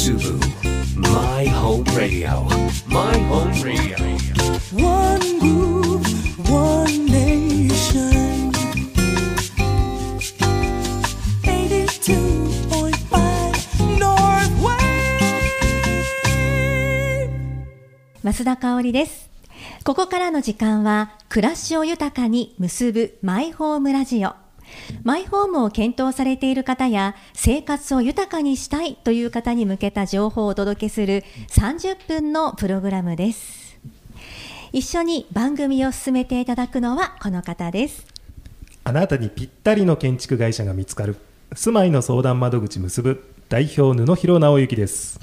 Musubu My Home Radio My Home Radio One move, one nation. 82.5 North Wave. 増田香織ですここからの時間は暮らしを豊かに結ぶマイホームラジオマイホームを検討されている方や生活を豊かにしたいという方に向けた情報をお届けする30分のプログラムです。一緒に番組を進めていただくのはこの方です。あなたにぴったりの建築会社が見つかる。住まいの相談窓口結ぶ代表布広直之です。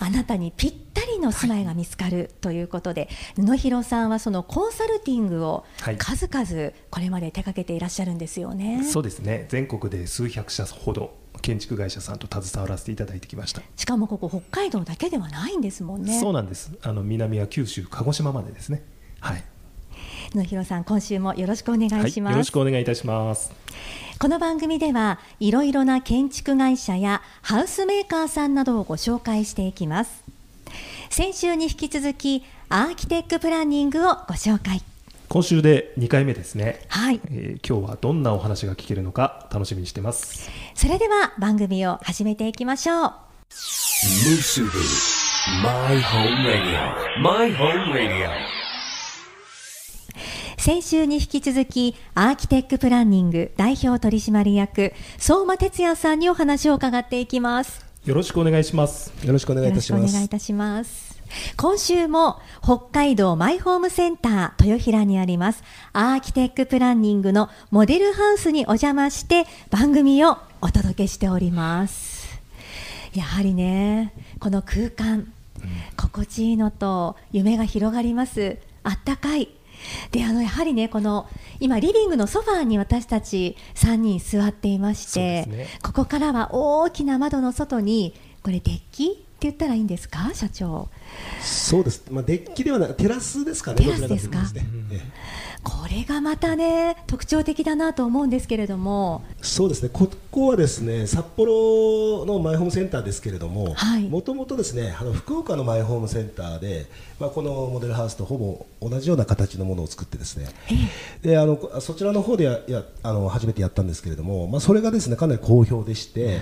あなたにぴったりの住まいが見つかるということで、布広さんはそのコンサルティングをはい。数々これまで手掛けていらっしゃるんですよね。そうですね。全国で数百社ほど建築会社さんと携わらせていただいてきました、しかもここ北海道だけではないんですもんね。そうなんです。あの南は九州鹿児島までですね。はい、布広さん今週もよろしくお願いします。はい、よろしくお願いいたしますこの番組ではいろいろな建築会社やハウスメーカーさんなどをご紹介していきます。先週に引き続きアーキテックプランニングをご紹介。今週で2回目ですね、はい。えー今日はどんなお話が聞けるのか楽しみにしてますそれでは番組を始めていきましょう。Musubu My Home Radio My Home Radio 先週に引き続きアーキテックプランニング代表取締役相馬哲也さんにお話を伺っていきます。よろしくお願いします。よろしくお願いいよろしくおたします。願いいたします。今週も北海道マイホームセンター豊平にありますアーキテックプランニングのモデルハウスにお邪魔して番組をお届けしております。やはりねこの空間心地いいのと夢が広がります。あったかいであのやはりねこの今リビングのソファーに私たち3人座っていまして、ね。ここからは大きな窓の外にこれデッキって言ったらいいんですか社長？そうです。まあデッキではなくテラスですかね。テラスですか？どちらかというとですね。えこれがまたね特徴的だなと思うんですけれども。えそうですね。ここはですね札幌のマイホームセンターですけれどもはい、もともとですねあの福岡のマイホームセンターで、まあこのモデルハウスとほぼ同じような形のものを作ってですね。であのこそちらの方でややあの初めてやったんですけれども、まあ、それがですねかなり好評でして、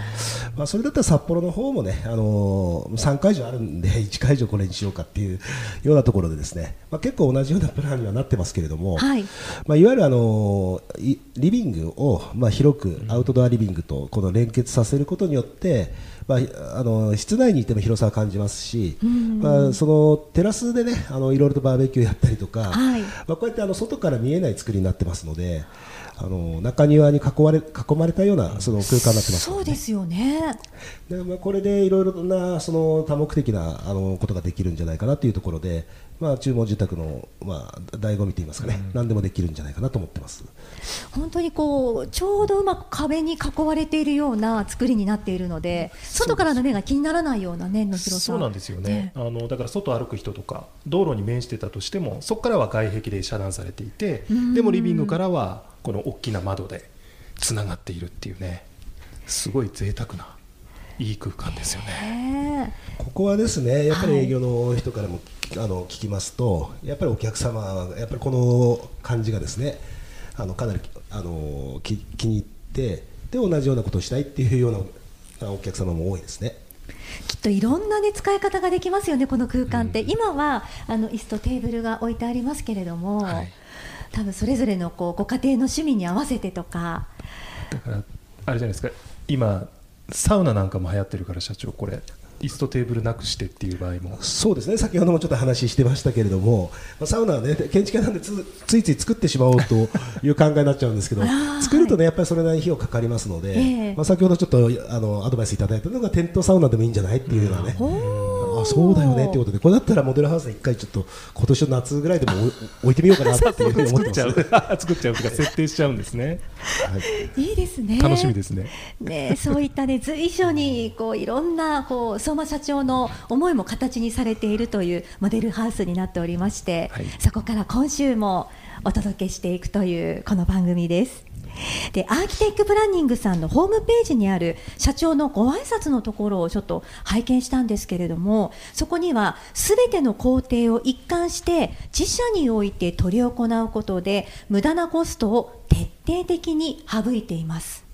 まあ、それだったら札幌の方もねあの3会場あるんで1会場これにしようかっていうようなところでですね、まあ、結構同じようなプランにはなってますけれども、はいまあ、いわゆるあのいリビングを、まあ、広くアウトドアリビングとこの連結させることによって、まあ、あの室内にいても広さを感じますし、まあ、そのテラスでねあのいろいろとバーベキューやったりとか、はい。まあ、こうやってあの外から見えない作りになってますのであの中庭に囲われ囲まれたようなその空間になってますので,、そうですよねでまあ、これでいろいろなその多目的なあのことができるんじゃないかなというところで、まあ、注文住宅の、まあ、醍醐味といいますかね、何でもできるんじゃないかなと思ってます。本当にこうちょうどうまく壁に囲われているような作りになっているので外からの目が気にならないようなねの広さ。そうなんですよね、あのだから外歩く人とか道路に面してたとしてもそこからは外壁で遮断されていてでもリビングからはこの大きな窓でつながっているっていうねすごい贅沢ないい空間ですよね。ねここはですねやっぱりはい営業の人からも、あの聞きますとやっぱりお客様はやっぱりこの感じがですねあのかなりあのき気に入ってで同じようなことをしたいっていうようなお客様も多いですね。きっといろんな、ね、使い方ができますよねこの空間って、今はあの椅子とテーブルが置いてありますけれども、はい。多分それぞれのこうご家庭の趣味に合わせてとか。だからあれじゃないですか。今サウナなんかも流行ってるから社長これ。椅子とテーブルなくしてっていう場合も。そうですね先ほどもちょっと話してましたけれども、まあ、サウナはね建築家なんでつついつい作ってしまおうという考えになっちゃうんですけど作るとねやっぱりそれなりに費用かかりますので、ええ。まあ、先ほどちょっとあのアドバイスいただいたのがテントサウナでもいいんじゃないっていうようなね、あそうだよねってことでこれだったらモデルハウス一回ちょっと今年の夏ぐらいでも置いてみようかなっていうふうに思って 作っますちゃう。作っちゃうとか設定しちゃうんですね。い。いですね。楽しみですね。ね、そういったね随所にこういろんなこう相馬社長の思いも形にされているというモデルハウスになっておりまして、はい。そこから今週もお届けしていくというこの番組です。でアーキテックプランニングさんのホームページにある社長のご挨拶のところをちょっと拝見したんですけれどもそこにはすべての工程を一貫して自社において執り行うことで無駄なコストを徹底的に省いています。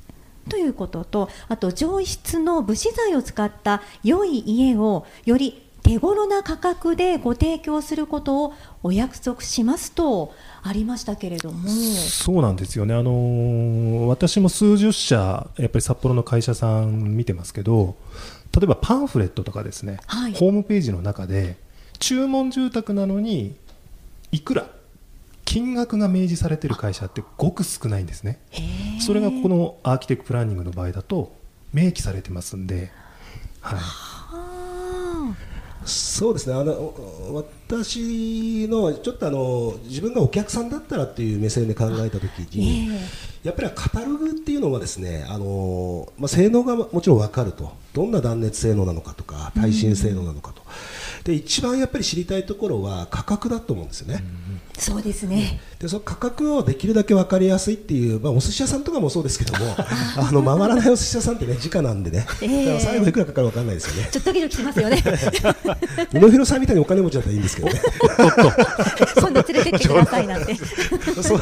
ということとあと上質の武士材を使った良い家をより手頃な価格でご提供することをお約束しますとありましたけれども。そうなんですよね、あのー私も数十社、やっぱり札幌の会社さん見てますけど、例えばパンフレットとかですね、はい。ホームページの中で、注文住宅なのに、いくら、金額が明示されてる会社ってごく少ないんですね。それがこのアーキテクプランニングの場合だと、明記されてますんで、はい、あそうですね。あのお私のちょっとあの自分がお客さんだったらっていう目線で考えたときーに、えやっぱりカタログっていうのはですねあの、まあ、性能がもちろん分かると。どんな断熱性能なのかとか耐震性能なのかと、で一番やっぱり知りたいところは価格だと思うんですよね。えそうですね。でその価格をできるだけ分かりやすいっていう、まあ、お寿司屋さんとかもそうですけども あの回らないお寿司屋さんってね時価なんでね、ええだから最後いくらかかるか分かんないですよねちょっとドキドキしますよね。宇野弘さんみたいにお金持ちだったらいいんですけどね 今度連れてってくださいなんて。そう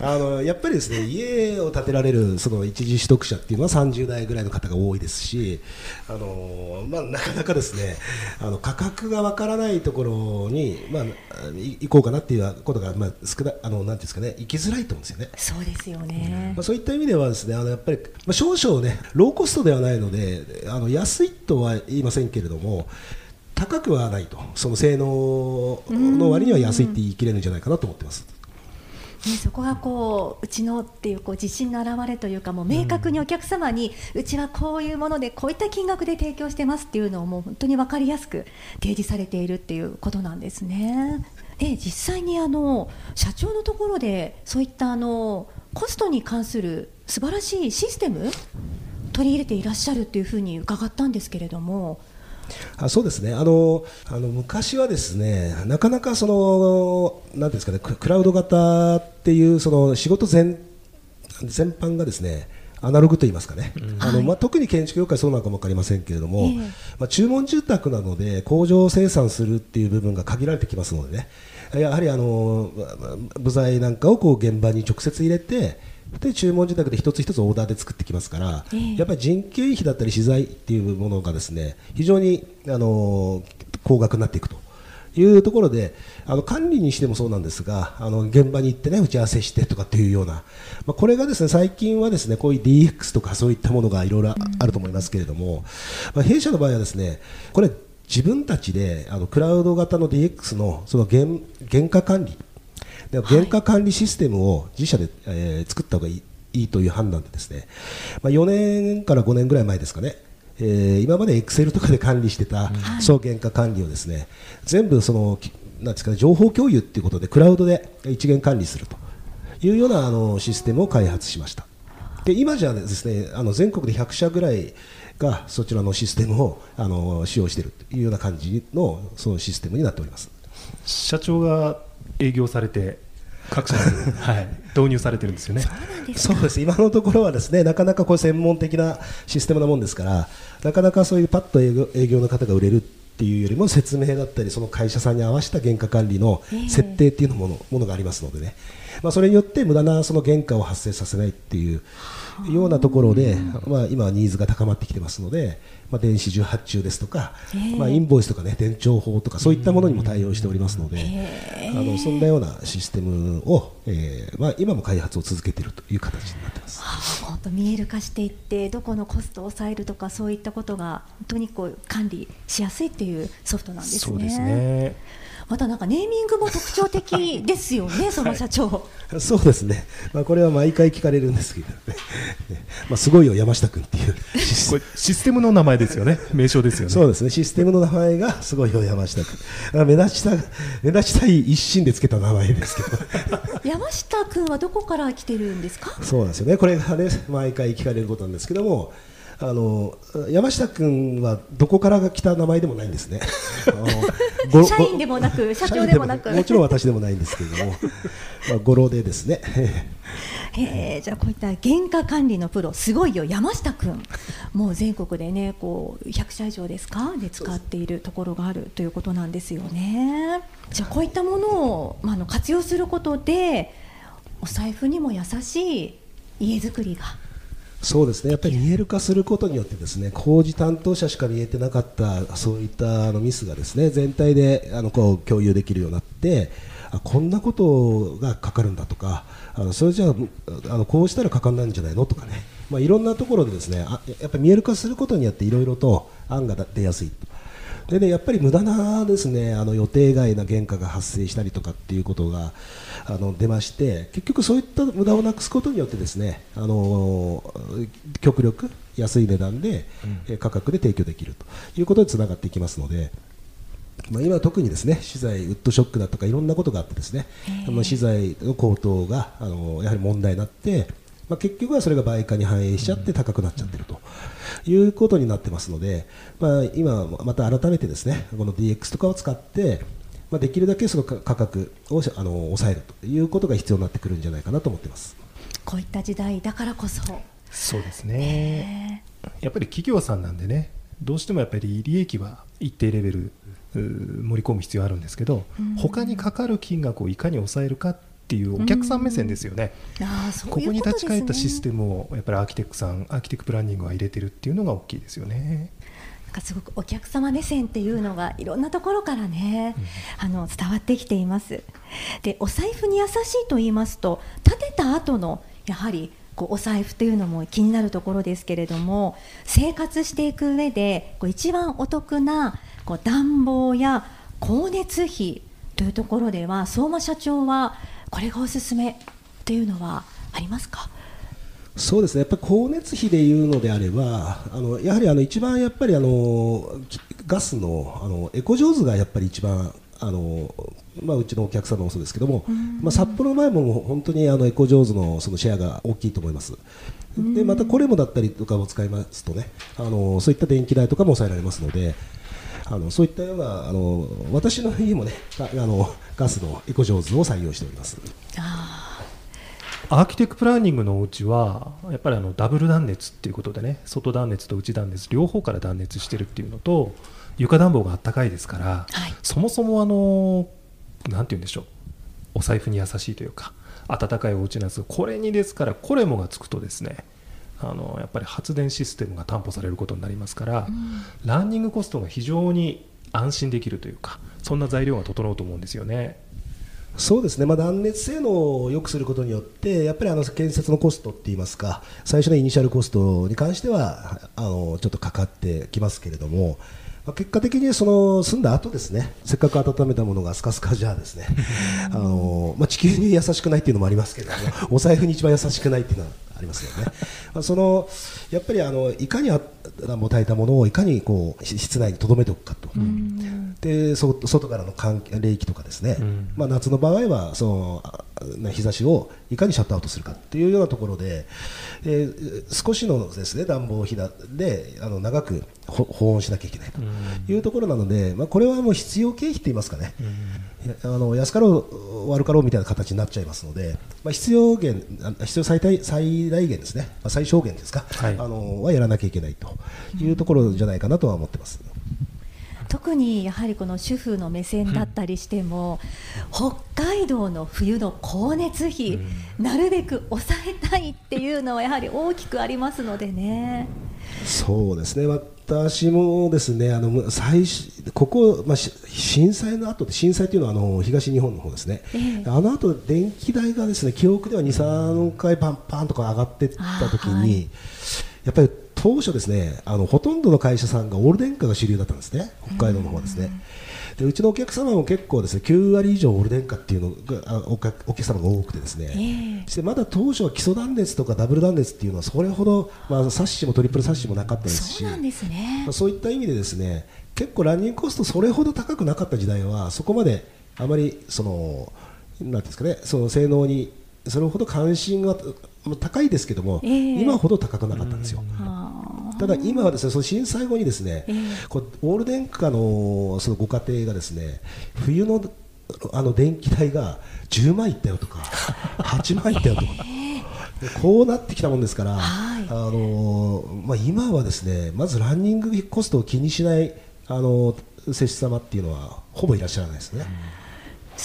あのやっぱりですね家を建てられるその一時取得者っていうのは30代ぐらいの方が多いですしあの、まあ、なかなかですねあの価格がわからないところに、まあ、い行こうかなっていうことが、まあ、少なあのなんですかね行きづらいと思うんですよね。そうですよねまあ、。そういった意味ではですねあのやっぱり、まあ、少々ねローコストではないのであの安いとは言いませんけれども高くはないとその性能の割には安いって言い切れるんじゃないかなと思ってます。ね、そこがこううちのっていうこう自信の表れというかもう明確にお客様に、うちはこういうものでこういった金額で提供してますっていうのをもう本当に分かりやすく提示されているっていうことなんですね。で実際にあの社長のところでそういったあのコストに関する素晴らしいシステム取り入れていらっしゃるっていうふうに伺ったんですけれども。あそうですねあのあの昔はですねなかなかそのなんですかねクラウド型っていうその仕事全全般がですねアナログと言いますかね、あのまあ、特に建築業界そうなのかも分かりませんけれども、ええ。まあ、注文住宅なので工場生産するっていう部分が限られてきますのでね。やはりあのまあ部材なんかをこう現場に直接入れてで注文住宅で一つ一つオーダーで作ってきますから、ええ。やっぱり人件費だったり資材っていうものがですね非常にあの高額になっていくというところであの管理にしてもそうなんですがあの現場に行ってね打ち合わせしてとかっていうような、まあ、これがですね最近はですねこういう DX とかそういったものがいろいろああると思いますけれども、まあ、弊社の場合はですねこれ自分たちであのクラウド型の DX のその原原価管理で原価管理システムを自社で、えー作った方がいいいいという判断でですね、まあ、4年から5年ぐらい前ですかね、えー今までエクセルとかで管理してた総原価管理をですね全部そのきなんですかね情報共有っていうことでクラウドで一元管理するというようなあのシステムを開発しました。で今じゃですねあの全国で100社ぐらいがそちらのシステムをあの使用しているというような感じのそのシステムになっております。社長が営業されて、各社に、はい、導入されてるんですよね。そうです。今のところはですねなかなかこう専門的なシステムなもんですからなかなかそういうパッと営業営業の方が売れるっていうよりも説明だったりその会社さんに合わせた原価管理の設定っていうのものものがありますのでね、まあ、それによって無駄なその原価を発生させないっていうようなところで、まあ、今はニーズが高まってきてますので、まあ、電子受発注ですとか、まあ、インボイスとかね伝承法とかそういったものにも対応しておりますので、あのそんなようなシステムを、えーまあ、今も開発を続けているという形になってます。本当見える化していってどこのコストを抑えるとかそういったことが本当にこう管理しやすいっていうソフトなんですね。そうですね。またなんかネーミングも特徴的ですよね、その社長。そうですね、まあ、これは毎回聞かれるんですけどね、ね まあ、すごいよ、山下君っていう、これシステムの名前ですよね。名称ですよね。そうですね、システムの名前がすごいよ、山下君、あ目立ちた目立ちたい一心でつけた名前ですけど、山下君はどこから来てるんですか？そうなんですよね、これがね、毎回聞かれることなんですけども、ああの山下君はどこからが来た名前でもないんですね。社員でもなく 社長でもなく。もちろん私でもないんですけれども、まあ語呂でですね。へえじゃあこういった原価管理のプロすごいよ山下君もう全国でねこう100社以上ですか？で使っているところがあるということなんですよね。じゃあこういったものを、まあ、あの活用することでお財布にも優しい家づくりがそうですね。やっぱり見える化することによってですね工事担当者しか見えてなかったそういったあのミスがですね全体であのこう共有できるようになってあこんなことがかかるんだとかあのそれじゃああのこうしたらかかんないんじゃないのとかね、まあ、いろんなところでですねあやっぱり見える化することによっていろいろと案が出やすい。でね、やっぱり無駄なですねあの予定外な原価が発生したりとかっていうことがあの出まして結局そういった無駄をなくすことによってですねあの極力安い値段で、え価格で提供できるということにつながっていきますので。まあ、今は特にですね資材ウッドショックだとかいろんなことがあってですねあの資材の高騰があのやはり問題になって、まあ、結局はそれが売価に反映しちゃって高くなっちゃってると。いうことになってますので、まあ、今また改めてですねこの DX とかを使って、まあ、できるだけその価価格をあの抑えるということが必要になってくるんじゃないかなと思ってます。こういった時代だからこそ、そうですね。ねやっぱり企業さんなんでねどうしてもやっぱり利益は一定レベル盛り込む必要あるんですけど、うん。他にかかる金額をいかに抑えるかっていうお客さん目線ですよね、ここことですね。立ち返ったシステムをやっぱりアーキテクさんアーキテクプランニングは入れてるっていうのが大きいですよね。なんかすごくお客様目線っていうのがいろんなところからね、あの伝わってきています。でお財布に優しいと言いますと建てた後のやはりこうお財布というのも気になるところですけれども生活していく上でこう一番お得なこう暖房や光熱費というところでは相馬社長はこれがおすすめというのはありますか？そうですね。やっぱり光熱費でいうのであればあのやはりあの一番やっぱりあのきガスのあのエコジョーズがやっぱり一番あのまあ、うちのお客様もそうですけども、まあ、札幌の場合も本当にあのエコジョーズのそのシェアが大きいと思います。でまたこれもだったりとかを使いますとねあのそういった電気代とかも抑えられますのであのそういったようなあの私の家もねああのガスのエコジョーズを採用しております。アーキテクプランニングのお家はやっぱりあのダブル断熱っていうことでね外断熱と内断熱両方から断熱してるっていうのと床暖房があったかいですから、はいそもそもあのなんて言うんでしょうお財布に優しいというか暖かいお家なんですがこれにですからコレモがつくとですねあのやっぱり発電システムが担保されることになりますから、ランニングコストが非常に安心できるというかそんな材料が整うと思うんですよね。そうですね、まあ、断熱性能を良くすることによって、やっぱりあの建設のコストっていいますか、最初のイニシャルコストに関しては、あのちょっとかかってきますけれども、まあ、結果的にその住んだ後ですね、せっかく温めたものがスカスカじゃですね、あのまあ、地球に優しくないっていうのもありますけれども、お財布に一番優しくないっていうのはありますよね。まあ、そのやっぱりあのいかにあの焚いたものをいかにこうし室内に留めておくかと。でそ外からの冷気とかですね、うんまあ、夏の場合はその日差しをいかにシャットアウトするかっていうようなところで、えー少しのですね暖房費だであの長くほ保温しなきゃいけないというところなので、まあ、これはもう必要経費といいますかね、あの安かろう悪かろうみたいな形になっちゃいますので、まあ、必要限あ必要最大最大限ですね、まあ、最小限ですか、はい。あのはやらなきゃいけないというところじゃないかなとは思ってます。特にやはりこの主婦の目線だったりしても、北海道の冬の光熱費、なるべく抑えたいっていうのはやはり大きくありますのでね。そうですね。私もですねあのむ最初ここ、まあ、し震災の後で震災というのはあの東日本の方ですね、ええ。あの後電気代がですね記憶では2、3回パンパンとか上がっていったときに、やっぱり当初ですねあのほとんどの会社さんがオール電化が主流だったんですね。北海道の方はですね。でうちのお客様も結構ですね9割以上オール電化っていうのがあお客お客様が多くてですね、ええ。そしてまだ当初は基礎断熱とかダブル断熱っていうのはそれほど、まあ、サッシもトリプルサッシもなかったですし。そういった意味でですね結構ランニングコストそれほど高くなかった時代はそこまであまりそのなんていうんですかねその性能にそれほど関心がまあ高いですけども、ええ。今ほど高くなかったんですよ。あただ今はですねその震災後にですね、ええ。こうオール電化のそのご家庭がですね冬のあの電気代が10万いったよとか8万いったよとか。でこうなってきたもんですから、はい。あのまあ、今はですねまずランニングコストを気にしないあの施主様っていうのはほぼいらっしゃらないですね。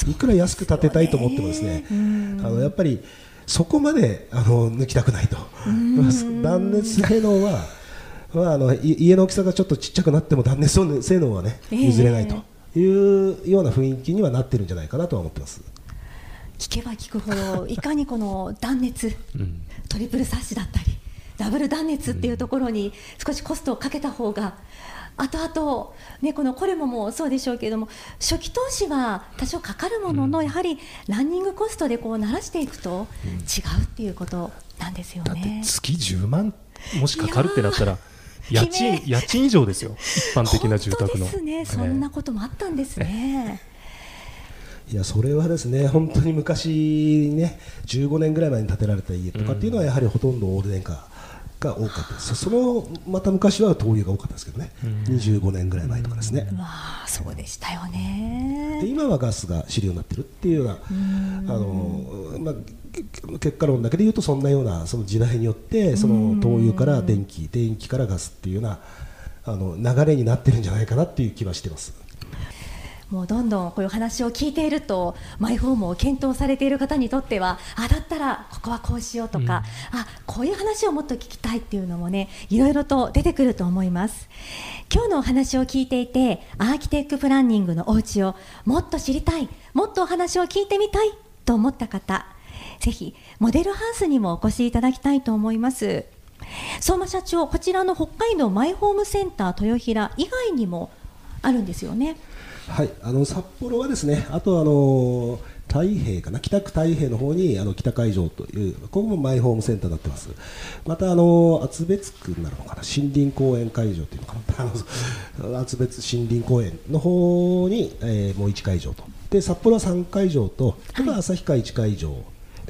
いくら安く建てたいと思ってもですね、あのやっぱりそこまであの抜きたくないと、まあ 断熱性能は、まあ、あのい家の大きさがちょっとちっちゃくなっても断熱性能はねええ。譲れないというような雰囲気にはなってるんじゃないかなとは思ってます。聞けば聞くほどいかにこの断熱、うん。トリプルサッシだったりダブル断熱っていうところに少しコストをかけた方が後々ねこのコレモもそうでしょうけれども初期投資は多少かかるものの、やはりランニングコストでこう慣らしていくと違うっていうことなんですよだってね。月10万もしかかるってなったら家賃家賃以上ですよ。一般的な住宅の。本当ですね、そんなこともあったんですね。いやそれはですね本当に昔ね15年ぐらい前に建てられた家とかっていうのはやはりほとんどオール電化が多かったです。そのまた昔は灯油が多かったですけどね、25年ぐらい前とかですね、まあそうでしたよでね。今はガスが主流になってるっていうようなあの、まあ、け結果論だけで言うとそんなようなその時代によってその灯油から電気電気からガスっていうようなあの流れになってるんじゃないかなっていう気はしてます。もうどんどんこういう話を聞いているとマイホームを検討されている方にとってはあだったらここはこうしようとか、あこういう話をもっと聞きたいっていうのもねいろいろと出てくると思います。今日のお話を聞いていてアーキテクプランニングのお家をもっと知りたいもっとお話を聞いてみたいと思った方ぜひモデルハウスにもお越しいただきたいと思います。相馬社長こちらの北海道マイホームセンター豊平以外にもあるんですよねはい、あの札幌はですね、あとあの太平かな、北区太平の方にあの北海上という、ここもマイホームセンターになってます。またあの厚別区になるのかな、森林公園会場というのかな、あ の厚別森林公園の方に、えーもう1会場と、で札幌は3会場と、旭川1会場。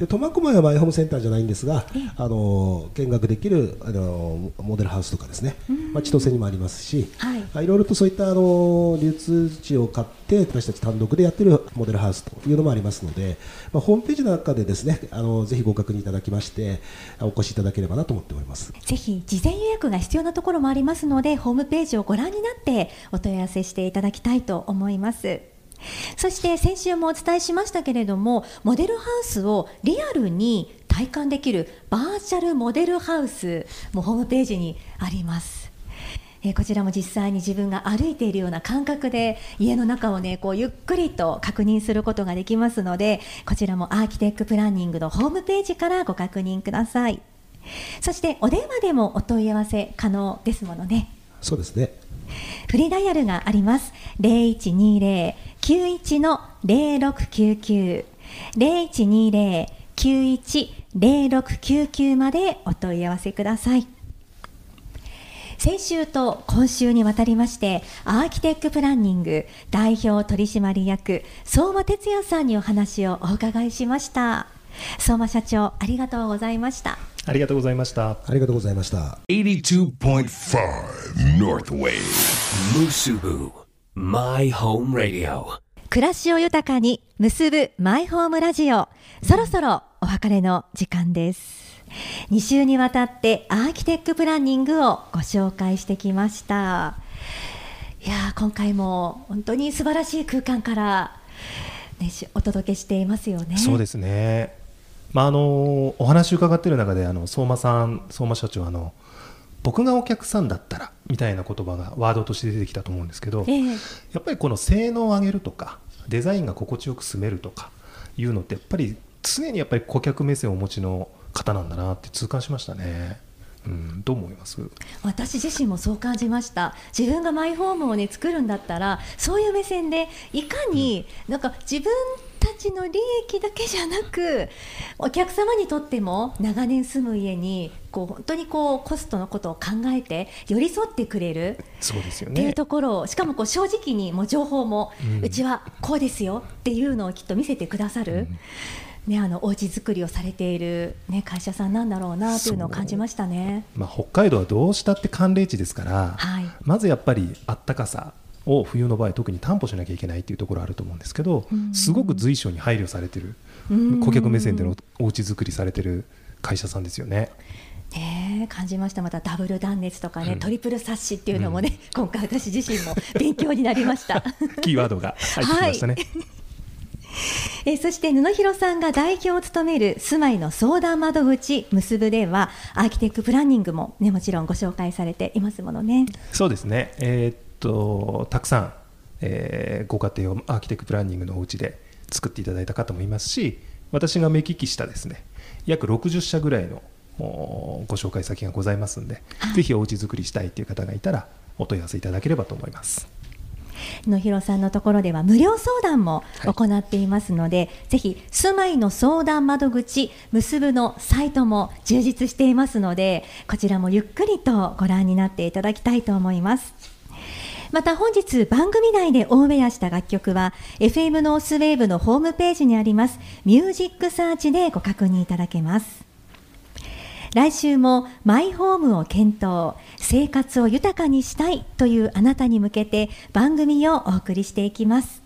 で苫小牧はマイホームセンターじゃないんですが、あの見学できるあのモデルハウスとかですね、まあ、千歳にもありますし、はい。あいろいろとそういったあの流通地を買って私たち単独でやってるモデルハウスというのもありますので、まあ、ホームページの中でですねあのぜひご確認いただきましてお越しいただければなと思っております。ぜひ事前予約が必要なところもありますのでホームページをご覧になってお問い合わせしていただきたいと思いますそして先週もお伝えしましたけれどもモデルハウスをリアルに体感できるバーチャルモデルハウスもホームページにあります。えーこちらも実際に自分が歩いているような感覚で家の中をねこうゆっくりと確認することができますのでこちらもアーキテクプランニングのホームページからご確認ください。そしてお電話でもお問い合わせ可能ですものね。そうですね。フリーダイヤルがあります。0120-91の0699 0120-910699までお問い合わせください。先週と今週にわたりまして、アーキテックプランニング代表取締役、相馬哲也さんにお話をお伺いしました。相馬社長、ありがとうございました。ありがとうございましたありがとうございました。82.5 North Wave Musubu My Home Radio. 暮らしを豊かに結ぶマイホームラジオそろそろお別れの時間です。2週にわたってアーキテックプランニングをご紹介してきました。いやー今回も本当に素晴らしい空間から、ね、しお届けしていますよね。そうですね、まあ、あのお話伺っている中であの相馬さん相馬社長あの僕がお客さんだったらみたいな言葉がワードとして出てきたと思うんですけど、ええ。やっぱりこの性能を上げるとかデザインが心地よく住めるとかいうのってやっぱり常にやっぱり顧客目線をお持ちの方なんだなって痛感しましたね。うん、どう思います？私自身もそう感じました。自分がマイホームをね作るんだったらそういう目線でいかになんか自分たちの利益だけじゃなくお客様にとっても長年住む家にこう本当にこうコストのことを考えて寄り添ってくれるそうですよっていうね。ところをしかもこう正直にもう情報も、ううんちはこうですよっていうのをきっと見せてくださる、ね、あのお家作りをされている、ね、会社さんなんだろうなというのを感じましたね。まあ、北海道はどうしたって寒冷地ですから、はいまずやっぱりあったかさを冬の場合特に担保しなきゃいけないっていうところあると思うんですけど、すごく随所に配慮されてる、うん顧客目線でのお家作りされてる会社さんですよね。ねえ感じましたまたダブル断熱とかね、うんトリプルサッシっていうのもね、今回私自身も勉強になりました。キーワードが入ってきましたね。えーそして布広さんが代表を務める住まいの相談窓口結ぶではアーキテクプランニングもねもちろんご紹介されていますものね。そうですね、えーっとたくさん、えーご家庭をアーキテクプランニングのお家で作っていただいた方もいますし私が目利きしたですね約60社ぐらいのおご紹介先がございますんで、ぜひお家作りしたいという方がいたらお問い合わせいただければと思います。野広さんのところでは無料相談もはい。行っていますので、ぜひ住まいの相談窓口結ぶのサイトも充実していますのでこちらもゆっくりとご覧になっていただきたいと思いますまた本日番組内でオンエアした楽曲は FM ノースウェーブのホームページにありますミュージックサーチでご確認いただけます。来週もマイホームを検討生活を豊かにしたいというあなたに向けて番組をお送りしていきます。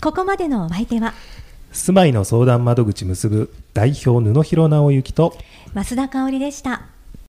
ここまでのお相手は住まいの相談窓口結ぶ代表布広直之と増田香織でした